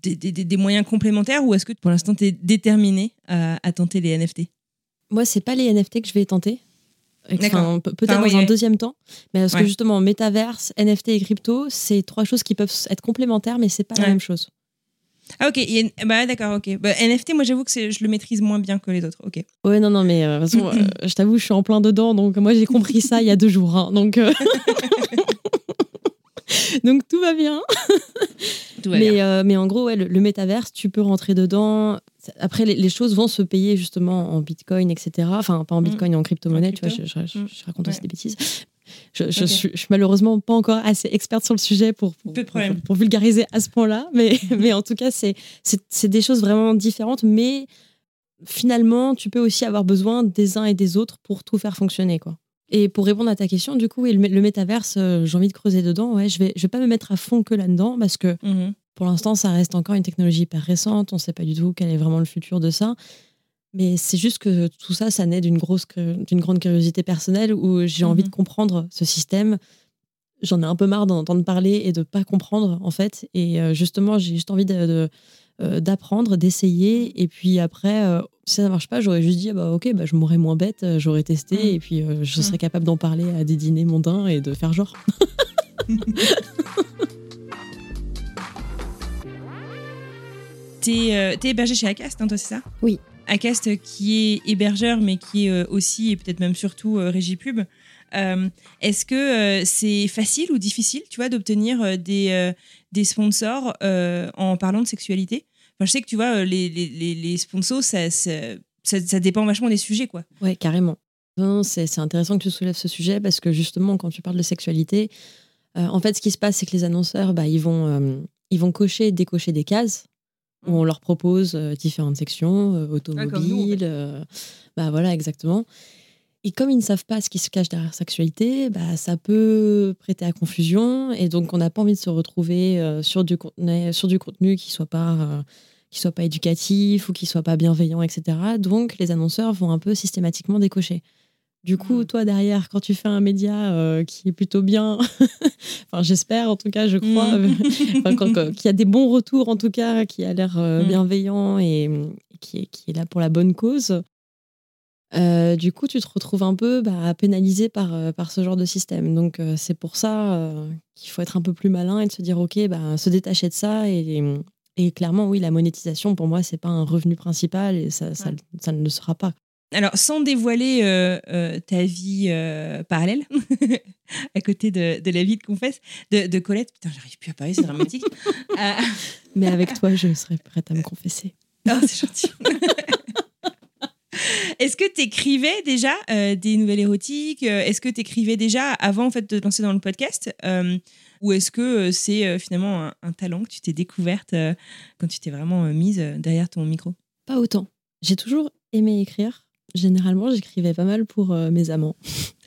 des, des- des- des moyens complémentaires ou est-ce que pour l'instant tu es déterminé à, à tenter les NFT Moi, c'est pas les NFT que je vais tenter. Enfin, pe- peut-être Enfin, dans un oui. deuxième temps, mais parce Ouais. que justement, métaverse, NFT et crypto, c'est trois choses qui peuvent être complémentaires, mais c'est pas la même chose. Ah ok, a- bah d'accord, ok. Bah, NFT, moi j'avoue que je le maîtrise moins bien que les autres. Ok. Ouais, non, non, mais euh, de toute façon, euh, je t'avoue, je suis en plein dedans, donc moi j'ai compris ça il y a deux jours, hein, donc euh, donc tout va bien. Tout va mais, bien. euh, mais en gros, ouais, le, le métaverse, tu peux rentrer dedans. Après, les, les choses vont se payer justement en bitcoin, etc. Enfin, pas en bitcoin, en crypto-monnaie, En tu vois, je, je- je- Mm. je raconte aussi des bêtises. Je, suis, je suis malheureusement pas encore assez experte sur le sujet pour, vulgariser à ce point-là, mais, mais en tout cas, c'est des choses vraiment différentes, mais finalement, tu peux aussi avoir besoin des uns et des autres pour tout faire fonctionner. quoi. Et pour répondre à ta question, du coup, le, mé- le métaverse, euh, j'ai envie de creuser dedans. Ouais, je vais, je vais pas me mettre à fond que là-dedans parce que Mhm. pour l'instant, ça reste encore une technologie hyper récente. On ne sait pas du tout quel est vraiment le futur de ça. Mais c'est juste que tout ça, ça naît d'une grosse, d'une grande curiosité personnelle où j'ai envie Mhm. de comprendre ce système. J'en ai un peu marre d'en entendre parler et de pas comprendre en fait. Et euh, justement, j'ai juste envie de, de, euh, d'apprendre, d'essayer. Et puis après, euh, si ça ne marche pas, j'aurais juste dit ah bah ok, bah, je m'aurais moins bête, euh, j'aurais testé Mhm. et puis euh, je Mhm. serais capable d'en parler à des dîners mondains et de faire genre. T'es t'es hébergé chez Acast, hein, toi, c'est ça? Oui. Acast qui est hébergeur, mais qui est aussi et peut-être même surtout régie pub. Euh, Est-ce que euh, c'est facile ou difficile, tu vois, d'obtenir euh, des, des sponsors en parlant de sexualité? Enfin, Je sais que tu vois, les, les, les, les sponsors, ça, ça, ça, ça dépend vachement des sujets, quoi. Ouais, carrément. Non, c'est intéressant que tu soulèves ce sujet parce que justement, quand tu parles de sexualité, euh, en fait, ce qui se passe, c'est que les annonceurs, bah, ils, vont, euh, ils vont cocher et décocher des cases où on leur propose euh, différentes sections, nous, en fait. euh, bah, voilà, exactement. Et comme ils ne savent pas ce qui se cache derrière sexualité, bah, ça peut prêter à confusion. Et donc, on n'a pas envie de se retrouver euh, sur, du contenu, sur du contenu qui ne soit pas. euh, qui soit pas éducatif ou qui soit pas bienveillant, etc. Donc, les annonceurs vont un peu systématiquement décocher. Du coup, Mm. toi, derrière, quand tu fais un média euh, qui est plutôt bien, enfin, j'espère, en tout cas, je crois, Mm. quand- qu'il y a des bons retours, en tout cas, qui a l'air euh, Mm. bienveillant et, et qui, est, qui est là pour la bonne cause, euh, du coup, tu te retrouves un peu bah, pénalisé par, euh, par ce genre de système. Donc, euh, c'est pour ça euh, qu'il faut être un peu plus malin et de se dire, OK, bah, se détacher de ça. Et, et clairement, oui, la monétisation, pour moi, c'est pas un revenu principal et ça, ça, Ouais. ça ne le sera pas. Alors, sans dévoiler euh, euh, ta vie euh, parallèle, à côté de, de la vie de confesse, de, de Colette, putain, j'arrive plus à parler, c'est dramatique. Mais avec toi, je serai prête à me confesser. oh, c'est gentil. Est-ce que tu écrivais déjà euh, des nouvelles érotiques Euh, Est-ce que tu écrivais déjà avant en fait, de te lancer dans le podcast Euh, Ou est-ce que c'est finalement un, un talent que tu t'es découverte quand tu t'es vraiment mise derrière ton micro? Pas autant. J'ai toujours aimé écrire. Généralement, j'écrivais pas mal pour euh, mes amants.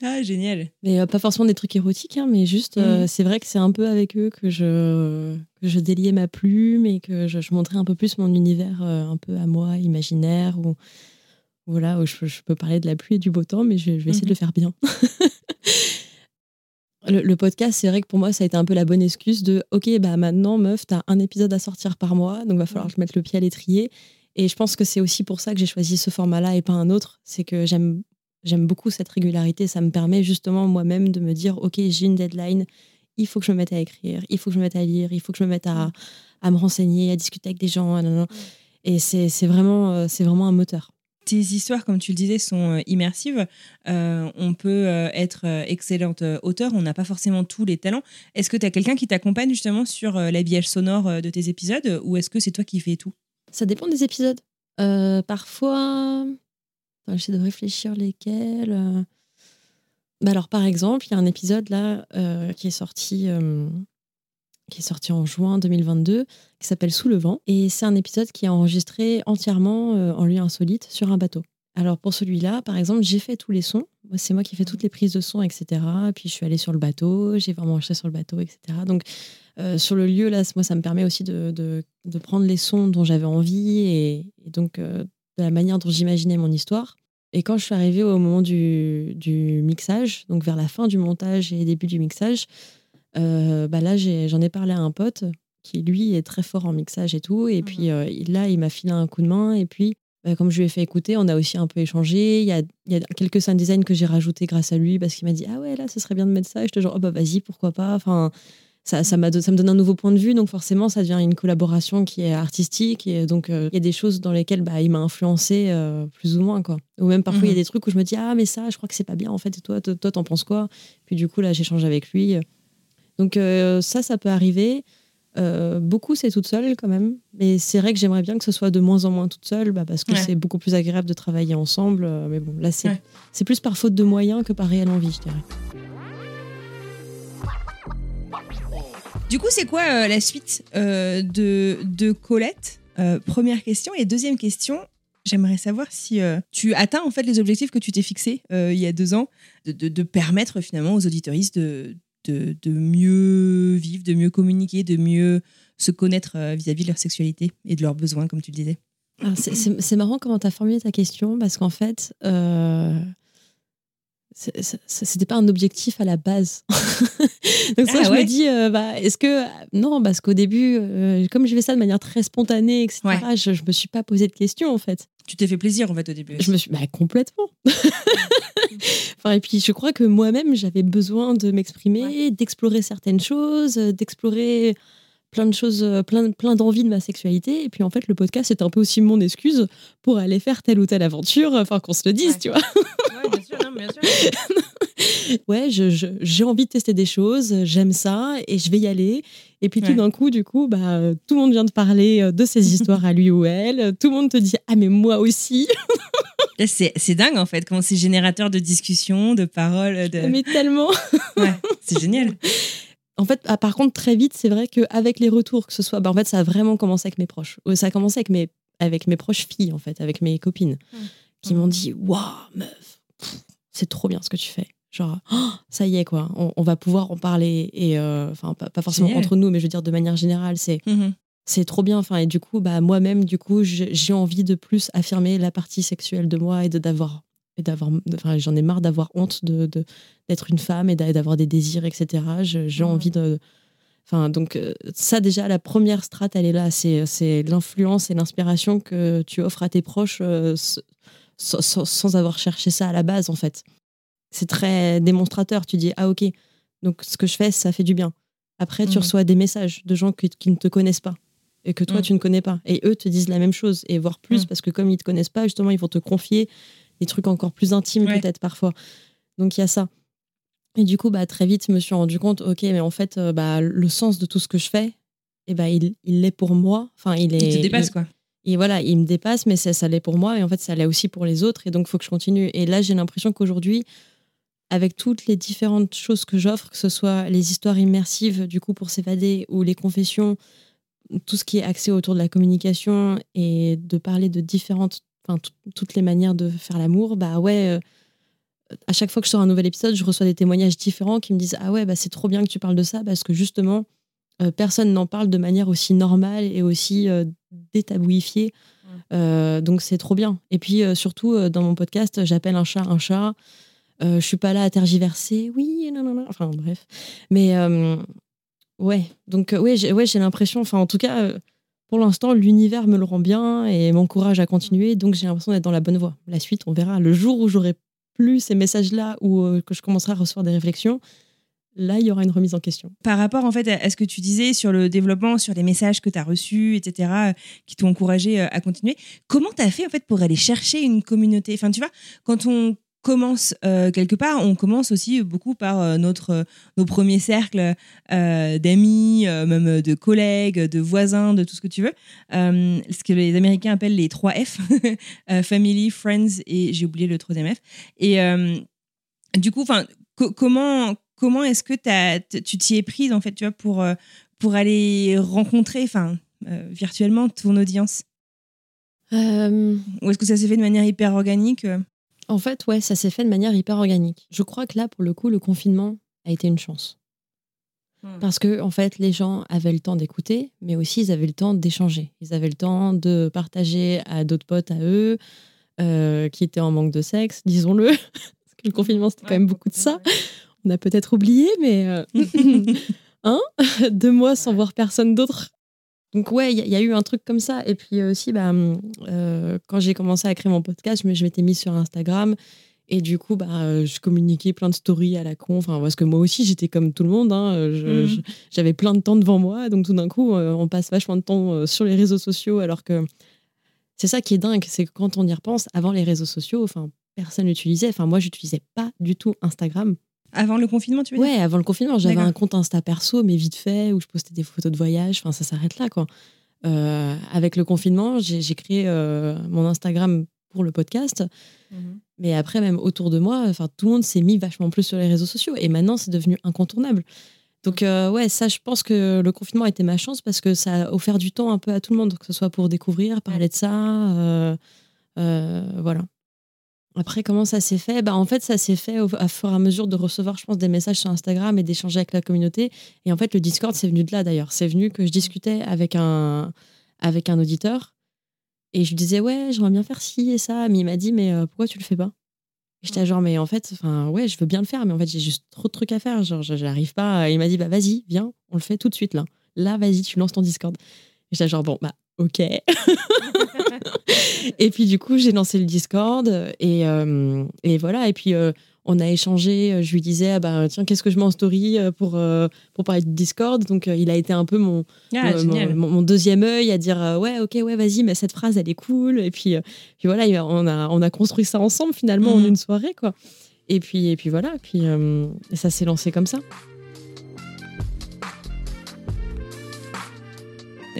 Ah, génial. Mais euh, pas forcément des trucs érotiques, hein, mais juste, euh, Mhm. c'est vrai que c'est un peu avec eux que je, que je déliais ma plume et que je, je montrais un peu plus mon univers un peu à moi, imaginaire, où, voilà, je, je peux parler de la pluie et du beau temps, mais je, je vais essayer de le faire bien. le, le podcast, c'est vrai que pour moi, ça a été un peu la bonne excuse de OK, bah maintenant, meuf, t'as un épisode à sortir par mois, donc va falloir que je mette le pied à l'étrier. Et je pense que c'est aussi pour ça que j'ai choisi ce format-là et pas un autre. C'est que j'aime j'aime beaucoup cette régularité. Ça me permet justement moi-même de me dire, OK, j'ai une deadline, il faut que je me mette à écrire, il faut que je me mette à lire, il faut que je me mette à, à me renseigner, à discuter avec des gens. Et c'est vraiment, euh, c'est vraiment un moteur. Tes histoires, comme tu le disais, sont euh, immersives. Euh, on peut être excellente auteur, on n'a pas forcément tous les talents. Est-ce que tu as quelqu'un qui t'accompagne justement sur l'habillage sonore de tes épisodes ou est-ce que c'est toi qui fais tout? Ça dépend des épisodes. parfois, j'essaie de réfléchir lesquels. Bah alors, par exemple, il y a un épisode là qui est sorti qui est sorti en juin 2022, qui s'appelle Sous le vent. Et c'est un épisode qui est enregistré entièrement euh, en lieu insolite sur un bateau. Alors pour celui-là, par exemple, j'ai fait tous les sons. C'est moi qui fais toutes les prises de son, etc. Puis je suis allée sur le bateau, j'ai vraiment enregistré sur le bateau, etc. Donc euh, sur le lieu, là, moi, ça me permet aussi de, de, prendre les sons dont j'avais envie et, donc euh, de la manière dont j'imaginais mon histoire. Et quand je suis arrivée au moment du, du, mixage, donc vers la fin du montage et début du mixage, bah là, j'en ai, parlé à un pote qui, lui, est très fort en mixage et tout. Et puis euh, là, il m'a filé un coup de main. Et puis, bah, comme je lui ai fait écouter, on a aussi un peu échangé. Il y a, il y a quelques sound design que j'ai rajouté grâce à lui parce qu'il m'a dit Ah ouais, là, ce serait bien de mettre ça. Et je te genre, oh bah vas-y, pourquoi pas. Enfin, ça, ça, ça me donne un nouveau point de vue. Donc forcément, ça devient une collaboration qui est artistique. Et donc, euh, il y a des choses dans lesquelles bah, il m'a influencé plus ou moins. Quoi. Ou même parfois, il y a mmh des trucs où je me dis Ah, mais ça, je crois que c'est pas bien en fait. Et toi, toi, t'en penses quoi? Puis du coup, là, j'échange avec lui. Donc euh, ça, ça peut arriver. Euh, beaucoup, c'est toute seule quand même. Mais c'est vrai que j'aimerais bien que ce soit de moins en moins toute seule, bah, parce que c'est beaucoup plus agréable de travailler ensemble. Euh, mais bon, là, c'est plus par faute de moyens que par réelle envie, je dirais. Du coup, c'est quoi la suite de, de, Colette? Première question. Et deuxième question, j'aimerais savoir si tu atteins en fait les objectifs que tu t'es fixés il y a deux ans, de, de, de permettre finalement aux auditoristes de, de, mieux vivre, de mieux communiquer, de mieux se connaître euh, vis-à-vis de leur sexualité et de leurs besoins, comme tu le disais. C'est marrant comment tu as formulé ta question, parce qu'en fait, euh, c'était pas un objectif à la base. Donc ça, ah je me dis, euh, bah, est-ce que... Non, parce qu'au début, euh, comme je fais ça de manière très spontanée, etc., je, je me suis pas posé de questions, en fait. Tu t'es fait plaisir, en fait, au début. Je me suis... Bah, complètement. enfin, et puis, je crois que moi-même, j'avais besoin de m'exprimer, d'explorer certaines choses, d'explorer plein de choses, plein, plein d'envies de ma sexualité. Et puis en fait, le podcast, c'est un peu aussi mon excuse pour aller faire telle ou telle aventure, enfin qu'on se le dise, tu vois. Bien sûr, bien sûr. ouais, j'ai envie de tester des choses, j'aime ça et je vais y aller. Et puis tout d'un coup, du coup, bah, tout le monde vient de parler euh, de ses histoires à lui ou elle. Tout le monde te dit Ah, mais moi aussi C'est dingue en fait, comment c'est générateur de discussions, de paroles. De... Mais tellement Ouais, c'est génial. En fait, ah, par contre, très vite, c'est vrai qu'avec les retours, que ce soit, bah, en fait, ça a vraiment commencé avec mes proches. Euh, ça a commencé avec mes, avec mes proches filles, en fait, avec mes copines, mmh. qui m'ont dit Waouh, meuf, c'est trop bien ce que tu fais. Genre, oh, ça y est, quoi, on, va pouvoir en parler. Et euh, enfin, pas, forcément entre nous, mais je veux dire de manière générale, c'est. Mmh c'est trop bien. Enfin, et du coup, bah, moi-même, du coup, j'ai envie de plus affirmer la partie sexuelle de moi et de d'avoir et d'avoir enfin, j'en ai marre d'avoir honte de d'être une femme et d'avoir des désirs etc j'ai envie de enfin donc euh, ça déjà la première strate elle est là c'est c'est l'influence et l'inspiration que tu offres à tes proches euh, sans, sans, avoir cherché ça à la base en fait c'est très démonstrateur tu dis ah ok donc ce que je fais ça fait du bien après tu mmh. reçois des messages de gens qui, qui ne te connaissent pas et que toi mmh. tu ne connais pas et eux te disent la même chose et voire plus mmh. parce que comme ils te connaissent pas justement ils vont te confier des trucs encore plus intimes peut-être parfois. Donc il y a ça. Et du coup, bah, très vite, je me suis rendu compte, ok, mais en fait, euh, bah, le sens de tout ce que je fais, et eh bah, il l'est pour moi. Enfin, il est. Il te dépasse, quoi. Et voilà, il me dépasse, mais ça, ça l'est pour moi, et en fait, ça l'est aussi pour les autres, et donc, il faut que je continue. Et là, j'ai l'impression qu'aujourd'hui, avec toutes les différentes choses que j'offre, que ce soit les histoires immersives, du coup, pour s'évader, ou les confessions, tout ce qui est axé autour de la communication, et de parler de différentes enfin toutes les manières de faire l'amour, bah ouais, euh, à chaque fois que je sors un nouvel épisode, je reçois des témoignages différents qui me disent ah ouais bah c'est trop bien que tu parles de ça parce que justement personne n'en parle de manière aussi normale et aussi euh, détabouifiée. donc c'est trop bien. Et puis surtout dans mon podcast, j'appelle un chat un chat. je suis pas là à tergiverser. Oui, non, non, non. Enfin bref. Mais ouais, donc ouais, j'ai ouais, l'impression, enfin en tout cas pour l'instant, l'univers me le rend bien et m'encourage à continuer, donc j'ai l'impression d'être dans la bonne voie. La suite, on verra. Le jour où j'aurai plus ces messages-là ou euh, que je commencerai à recevoir des réflexions, là, il y aura une remise en question. Par rapport en fait à ce que tu disais sur le développement, sur les messages que tu as reçus, etc., euh, qui t'ont encouragé euh, à continuer, comment tu as fait en fait pour aller chercher une communauté? Enfin, tu vois, quand on commence euh, quelque part, on commence aussi beaucoup par notre, nos premiers cercles d'amis, même de collègues, de voisins, de tout ce que tu veux. Ce que les Américains appellent les 3 F, Family, Friends et j'ai oublié le troisième F. Et du coup, comment, comment est-ce que tu t'y es prise en fait, tu vois, pour, euh, pour aller rencontrer, enfin, euh, virtuellement ton audience? Euh, Ou est-ce que ça s'est fait de manière hyper organique en fait, ouais, ça s'est fait de manière hyper organique. Je crois que là, pour le coup, le confinement a été une chance. Hmm. Parce que, en fait, les gens avaient le temps d'écouter, mais aussi ils avaient le temps d'échanger. Ils avaient le temps de partager à d'autres potes à eux euh, qui étaient en manque de sexe, disons-le. Parce que le confinement, c'était quand même beaucoup de ça. On a peut-être oublié, mais euh, hein deux mois sans voir personne d'autre. Donc ouais, il y, a- il y a eu un truc comme ça. Et puis aussi, bah, euh, quand j'ai commencé à créer mon podcast, je m'étais mise sur Instagram. Et du coup, bah, euh, je communiquais plein de stories à la con. Enfin, parce que moi aussi, j'étais comme tout le monde. hein. Mhm. J'avais plein de temps devant moi. Donc tout d'un coup, euh, on passe vachement de temps euh, sur les réseaux sociaux. Alors que c'est ça qui est dingue. C'est que quand on y repense, avant les réseaux sociaux, enfin, personne n'utilisait. Enfin, moi, j'utilisais pas du tout Instagram. Avant le confinement, tu veux dire Ouais, avant le confinement, j'avais un compte Insta perso, mais vite fait, où je postais des photos de voyage. Enfin, ça s'arrête là, quoi. Euh, avec le confinement, j'ai créé euh, mon Instagram pour le podcast. Mhm. Mais après, même autour de moi, enfin, tout le monde s'est mis vachement plus sur les réseaux sociaux. Et maintenant, c'est devenu incontournable. Donc, euh, ouais, ça, je pense que le confinement a été ma chance parce que ça a offert du temps un peu à tout le monde, que ce soit pour découvrir, parler de ça. euh, voilà. Après, comment ça s'est fait? Bah, En fait, ça s'est fait au, à fur et à mesure de recevoir, je pense, des messages sur Instagram et d'échanger avec la communauté. Et en fait, le Discord, c'est venu de là d'ailleurs. C'est venu que je discutais avec un, avec un auditeur et je lui disais, ouais, j'aimerais bien faire ci et ça. Mais il m'a dit, mais euh, pourquoi tu le fais pas? J'étais genre, mais en fait, ouais, je veux bien le faire, mais en fait, j'ai juste trop de trucs à faire. Genre, j'arrive pas. Il m'a dit, bah, vas-y, viens, on le fait tout de suite là. Là, vas-y, tu lances ton Discord. J'étais genre, bon, bah, ok. et puis, du coup, j'ai lancé le Discord et, euh, et voilà. Et puis, euh, on a échangé. Je lui disais, ah, bah, tiens, qu'est-ce que je mets en story euh, pour, euh, pour parler de Discord? Donc, euh, il a été un peu mon, Ah, euh, mon, mon deuxième œil à dire euh, ouais ok ouais vas-y mais cette phrase elle est cool et puis, euh, puis voilà il- on a on a construit ça ensemble finalement en Mhm. une soirée quoi et puis et puis voilà puis euh, ça s'est lancé comme ça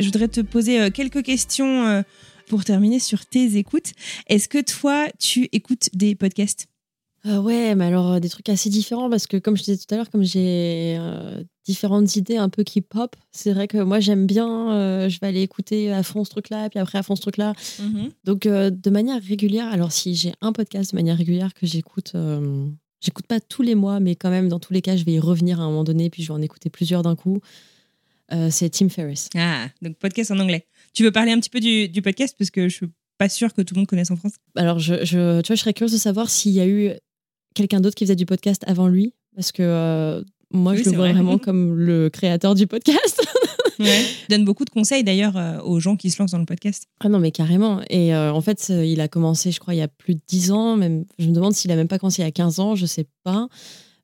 Je voudrais te poser euh, quelques questions euh, pour terminer sur tes écoutes. Est-ce que toi, tu écoutes des podcasts? Euh, ouais mais alors euh, des trucs assez différents parce que comme je disais tout à l'heure comme j'ai euh, différentes idées un peu qui pop c'est vrai que moi j'aime bien je vais aller écouter à fond ce truc là puis après à fond ce truc là Donc, de manière régulière, alors si j'ai un podcast de manière régulière que j'écoute, j'écoute pas tous les mois, mais quand même, dans tous les cas, je vais y revenir à un moment donné, puis je vais en écouter plusieurs d'un coup. Euh, c'est Tim Ferriss. Ah, donc podcast en anglais. Tu veux parler un petit peu du, du podcast parce que je suis pas sûre que tout le monde connaisse en France. Alors, je, je- tu vois, je serais curieuse de savoir s'il y a eu quelqu'un d'autre qui faisait du podcast avant lui, parce que euh, moi, Oui, je le vois vrai. vraiment comme le créateur du podcast. Ouais. Donne beaucoup de conseils d'ailleurs euh, aux gens qui se lancent dans le podcast. Ah non, mais carrément. Et euh, en fait, euh, il a commencé, je crois, il y a plus de 10 ans. Même, je me demande s'il a même pas commencé il y a 15 ans, je sais pas.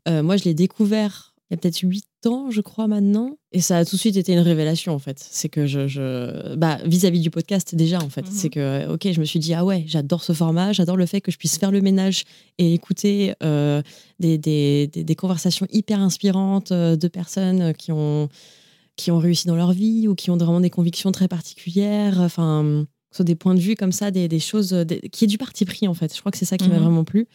Moi, je l'ai découvert il y a peut-être 8 ans, je crois, maintenant. Et ça a tout de suite été une révélation, en fait. C'est que je. je... Bah, vis-à-vis du podcast, déjà, en fait. Mhm. C'est que, euh, ok, je me suis dit, ah ouais, j'adore ce format, j'adore le fait que je puisse faire le ménage et écouter euh, des, des, des, des conversations hyper inspirantes euh, de personnes qui ont qui ont réussi dans leur vie ou qui ont vraiment des convictions très particulières. Enfin, sur des points de vue comme ça, des, des choses qui est du parti pris en fait. Je crois que c'est ça qui m'a Mhm. vraiment plu.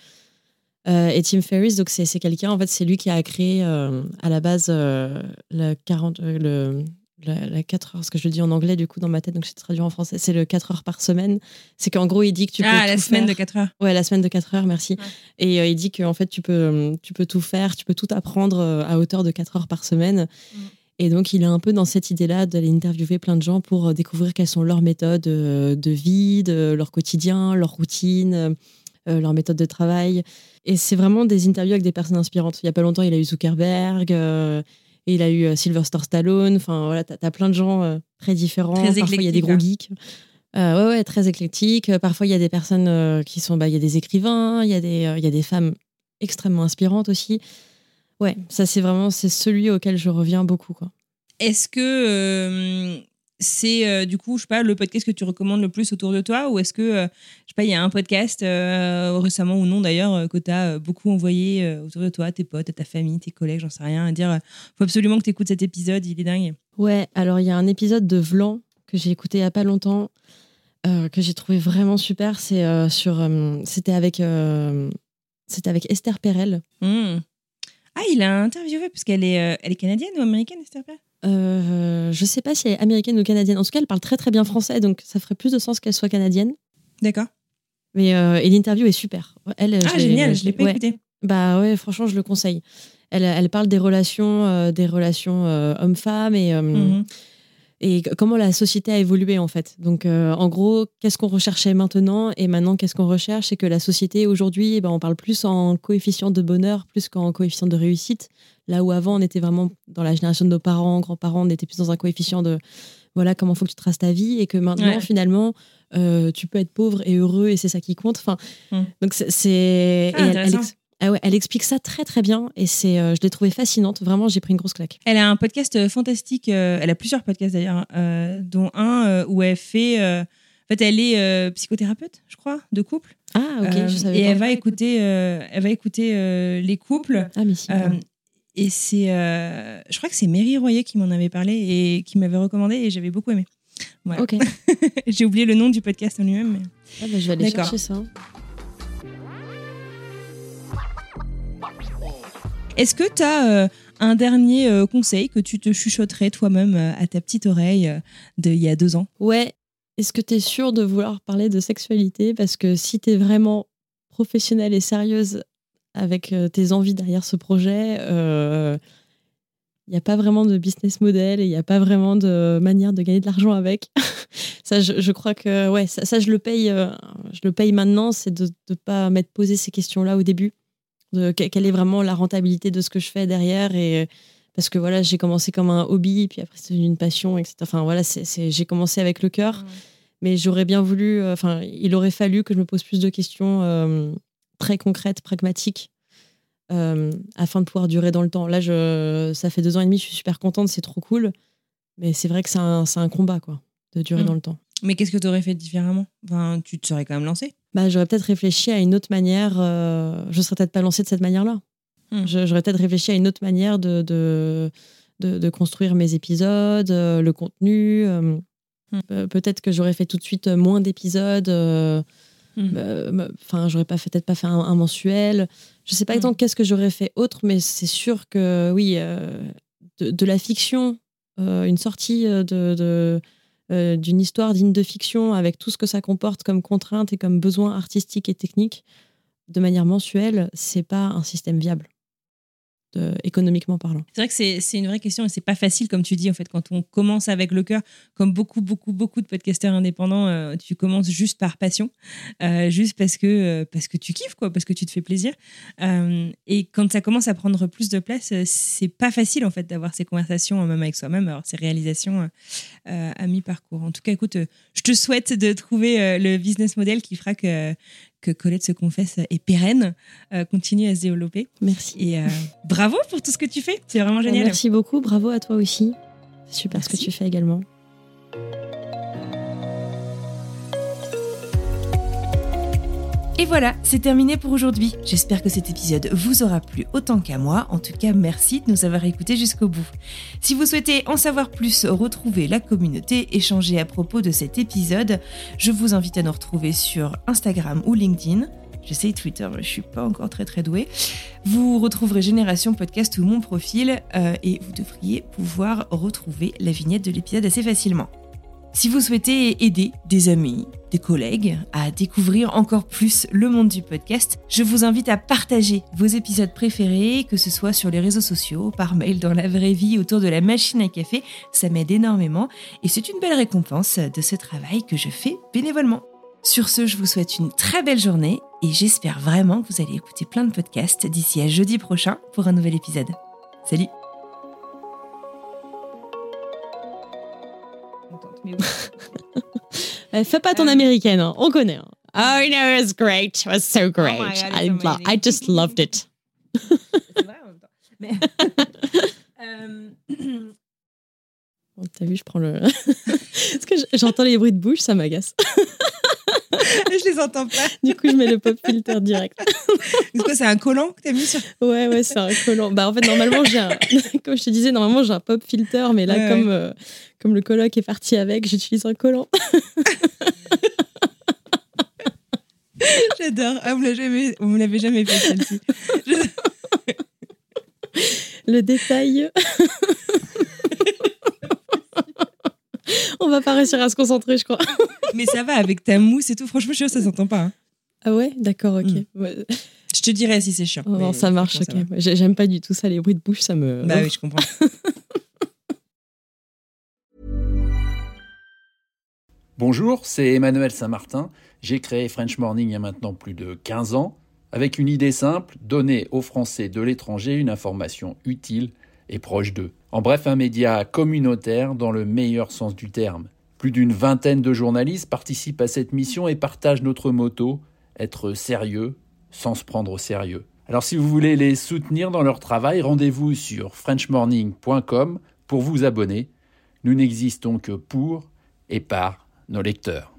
Euh, et Tim Ferriss, donc c'est c'est quelqu'un en fait, c'est lui qui a créé euh, à la base euh, le 40 euh, le la, la 4 heures, ce que je dis en anglais du coup dans ma tête, donc je traduit en français, c'est le 4 heures par semaine. C'est qu'en gros, il dit que tu peux ah, la tout semaine faire. de 4 heures. Ouais, la semaine de 4 heures, merci. Ouais. Et il dit qu'en fait, tu peux, tu peux tout faire, tu peux tout apprendre à hauteur de 4 heures par semaine. Mm. Et donc, il est un peu dans cette idée-là d'aller interviewer plein de gens pour découvrir quelles sont leurs méthodes de vie, de leur quotidien, leur routine, leur méthode de travail. Et c'est vraiment des interviews avec des personnes inspirantes. Il y a pas longtemps, il a eu Zuckerberg. euh, Et il a eu euh, Sylvester Stallone. Enfin, voilà, t'as as plein de gens euh, très différents. Très Parfois, il y a des gros hein. geeks. Euh, ouais, ouais, très éclectique. Euh, Parfois, il y a des personnes euh, qui sont. bah, Il y a des écrivains, il y, a des, euh, il y a des femmes extrêmement inspirantes aussi. Ouais, ça, c'est vraiment c'est celui auquel je reviens beaucoup. Quoi. Est-ce que euh, c'est euh, du coup, je sais pas, le podcast que tu recommandes le plus autour de toi ou est-ce que, euh, je sais pas, il y a un podcast euh, récemment ou non d'ailleurs euh, que tu as beaucoup envoyé autour de toi, tes potes, à ta famille, tes collègues, j'en sais rien, à dire faut absolument que tu écoutes cet épisode, il est dingue. Ouais, alors il y a un épisode de Vlan que j'ai écouté il y a pas longtemps, que j'ai trouvé vraiment super. C'est sur, c'était avec, c'était avec Esther Perel. Hmm. Ah, il a interviewé parce qu'elle est, elle est canadienne ou américaine, Esther Perel? Euh, je sais pas si elle est américaine ou canadienne. En tout cas, elle parle très très bien français, donc ça ferait plus de sens qu'elle soit canadienne. D'accord. Mais euh, et l'interview est super. Elle, Ah, génial, je l'ai pas ouais. écouté. Bah ouais, franchement, je le conseille. Elle, elle parle des relations, euh, des relations euh, hommes-femmes et Mhm. et comment la société a évolué en fait. Donc en gros, qu'est-ce qu'on recherchait maintenant et maintenant qu'est-ce qu'on recherche? C'est que la société aujourd'hui, ben, on parle plus en coefficient de bonheur plus qu'en coefficient de réussite. Là où avant on était vraiment dans la génération de nos parents, grands-parents, on était plus dans un coefficient de voilà comment faut que tu traces ta vie et que maintenant Ouais. finalement euh, tu peux être pauvre et heureux et c'est ça qui compte. Enfin, Mm. donc c'est- Ah, elle- elle, intéressant. ex- ah ouais, elle explique ça très très bien et c'est euh, je l'ai trouvée fascinante. Vraiment, j'ai pris une grosse claque. Elle a un podcast euh, fantastique. euh, elle a plusieurs podcasts d'ailleurs, euh, dont un où elle fait. en fait, elle est euh, psychothérapeute, je crois, de couple. Ah ok, Euh, je savais et pas. elle va écouter, euh, elle va écouter les couples. Ah mais si. Euh, et c'est, euh, je crois que c'est Mary Royer qui m'en avait parlé et qui m'avait recommandé et j'avais beaucoup aimé. Voilà. Ok. J'ai oublié le nom du podcast en lui-même. mais- Ah bah, je vais aller chercher ça. Est-ce que tu as un dernier euh, conseil que tu te chuchoterais toi-même euh, à ta petite oreille euh, d'il y a deux ans? Ouais. Est-ce que tu es sûre de vouloir parler de sexualité? Parce que si tu es vraiment professionnelle et sérieuse avec euh, tes envies derrière ce projet, il n'y a pas vraiment de business model et il n'y a pas vraiment de manière de gagner de l'argent avec. ça, je, je crois que ouais, ça, ça, je le paye, euh, je le paye maintenant, c'est de ne pas m'être posé ces questions-là au début. De quelle est vraiment la rentabilité de ce que je fais derrière et parce que voilà, j'ai commencé comme un hobby, puis après c'est devenu une passion, etc. Enfin voilà, j'ai commencé avec le cœur, mais j'aurais bien voulu, euh, enfin, il aurait fallu que je me pose plus de questions euh, très concrètes, pragmatiques, euh, afin de pouvoir durer dans le temps. Là, je, ça fait deux ans et demi, je suis super contente, c'est trop cool, mais c'est vrai que c'est un, un combat, quoi, de durer Mm. dans le temps. Mais qu'est-ce que tu aurais fait différemment? Enfin, Tu te serais quand même lancé Bah, j'aurais peut-être réfléchi à une autre manière. euh, je serais peut-être pas lancée de cette manière-là. Hmm. J'aurais peut-être réfléchi à une autre manière de, de, de, de construire mes épisodes, euh, le contenu. Hmm. peut-être que j'aurais fait tout de suite moins d'épisodes. Hmm. euh, Enfin, j'aurais pas fait peut-être pas fait un, un mensuel. Je sais pas exactement qu'est-ce que j'aurais fait autre, mais c'est sûr que oui, euh, de, de la fiction, euh, une sortie de, de, euh, d'une histoire digne de fiction avec tout ce que ça comporte comme contraintes et comme besoins artistiques et techniques de manière mensuelle, c'est pas un système viable, économiquement parlant. C'est vrai que c'est une vraie question et c'est pas facile, comme tu dis, en fait, quand on commence avec le cœur, comme beaucoup, beaucoup, beaucoup de podcasteurs indépendants, euh, tu commences juste par passion, euh, juste parce que, euh, parce que tu kiffes, quoi, parce que tu te fais plaisir. Et quand ça commence à prendre plus de place, c'est pas facile, en fait, d'avoir ces conversations, même avec soi-même, avoir ces réalisations à mi-parcours. En tout cas, écoute, je te souhaite de trouver le business model qui fera que, que Colette se confesse est pérenne, euh, continue à se développer. Merci. Et euh, bravo pour tout ce que tu fais. C'est vraiment génial. Merci beaucoup, bravo à toi aussi. Super ce que tu fais également. Et voilà, c'est terminé pour aujourd'hui. J'espère que cet épisode vous aura plu autant qu'à moi. En tout cas, merci de nous avoir écoutés jusqu'au bout. Si vous souhaitez en savoir plus, retrouver la communauté, échanger à propos de cet épisode, je vous invite à nous retrouver sur Instagram ou LinkedIn. J'essaye Twitter, mais je suis pas encore très très douée. Vous retrouverez Génération Podcast ou mon profil euh, et vous devriez pouvoir retrouver la vignette de l'épisode assez facilement. Si vous souhaitez aider des amis, des collègues à découvrir encore plus le monde du podcast, je vous invite à partager vos épisodes préférés, que ce soit sur les réseaux sociaux, par mail, dans la vraie vie, autour de la machine à café. Ça m'aide énormément et c'est une belle récompense de ce travail que je fais bénévolement. Sur ce, je vous souhaite une très belle journée et j'espère vraiment que vous allez écouter plein de podcasts d'ici à jeudi prochain pour un nouvel épisode. Salut Mais oui. Eh, Fais pas ton Euh. américaine, hein, on connaît. hein. Oh, you know, it was great. It was so great. Oh God, I, lo- I just loved it. C'est vrai en même temps. Mais. Euh, Bon, T'as vu, je prends le. Parce que j'entends les bruits de bouche, ça m'agace. je les entends pas. Du coup, je mets le pop filter direct. C'est quoi, c'est un collant que t'as mis sur. Ouais, ouais, c'est un collant. Bah, en fait, normalement, j'ai un. Comme je te disais, normalement, j'ai un pop filter, mais là, Ouais, comme, euh, comme le coloc est parti avec, j'utilise un collant. J'adore. Ah, vous jamais, vous me l'avez jamais fait celle-ci. Le détail. On va pas réussir à se concentrer, je crois. Mais ça va avec ta mousse et tout. Franchement, je suis sûre que ça s'entend pas. hein. Ah ouais? D'accord, ok. Mm. Ouais. Je te dirai si c'est chiant. Oh, ça marche, ok. J'aime pas du tout ça, les bruits de bouche, ça me. Bah oui, je comprends. Bonjour, c'est Emmanuel Saint-Martin. J'ai créé French Morning il y a maintenant plus de 15 ans, avec une idée simple, donner aux Français de l'étranger une information utile et proche d'eux. En bref, un média communautaire dans le meilleur sens du terme. Plus d'une vingtaine de journalistes participent à cette mission et partagent notre motto, être sérieux sans se prendre au sérieux. Alors si vous voulez les soutenir dans leur travail, rendez-vous sur frenchmorning.com pour vous abonner. Nous n'existons que pour et par nos lecteurs.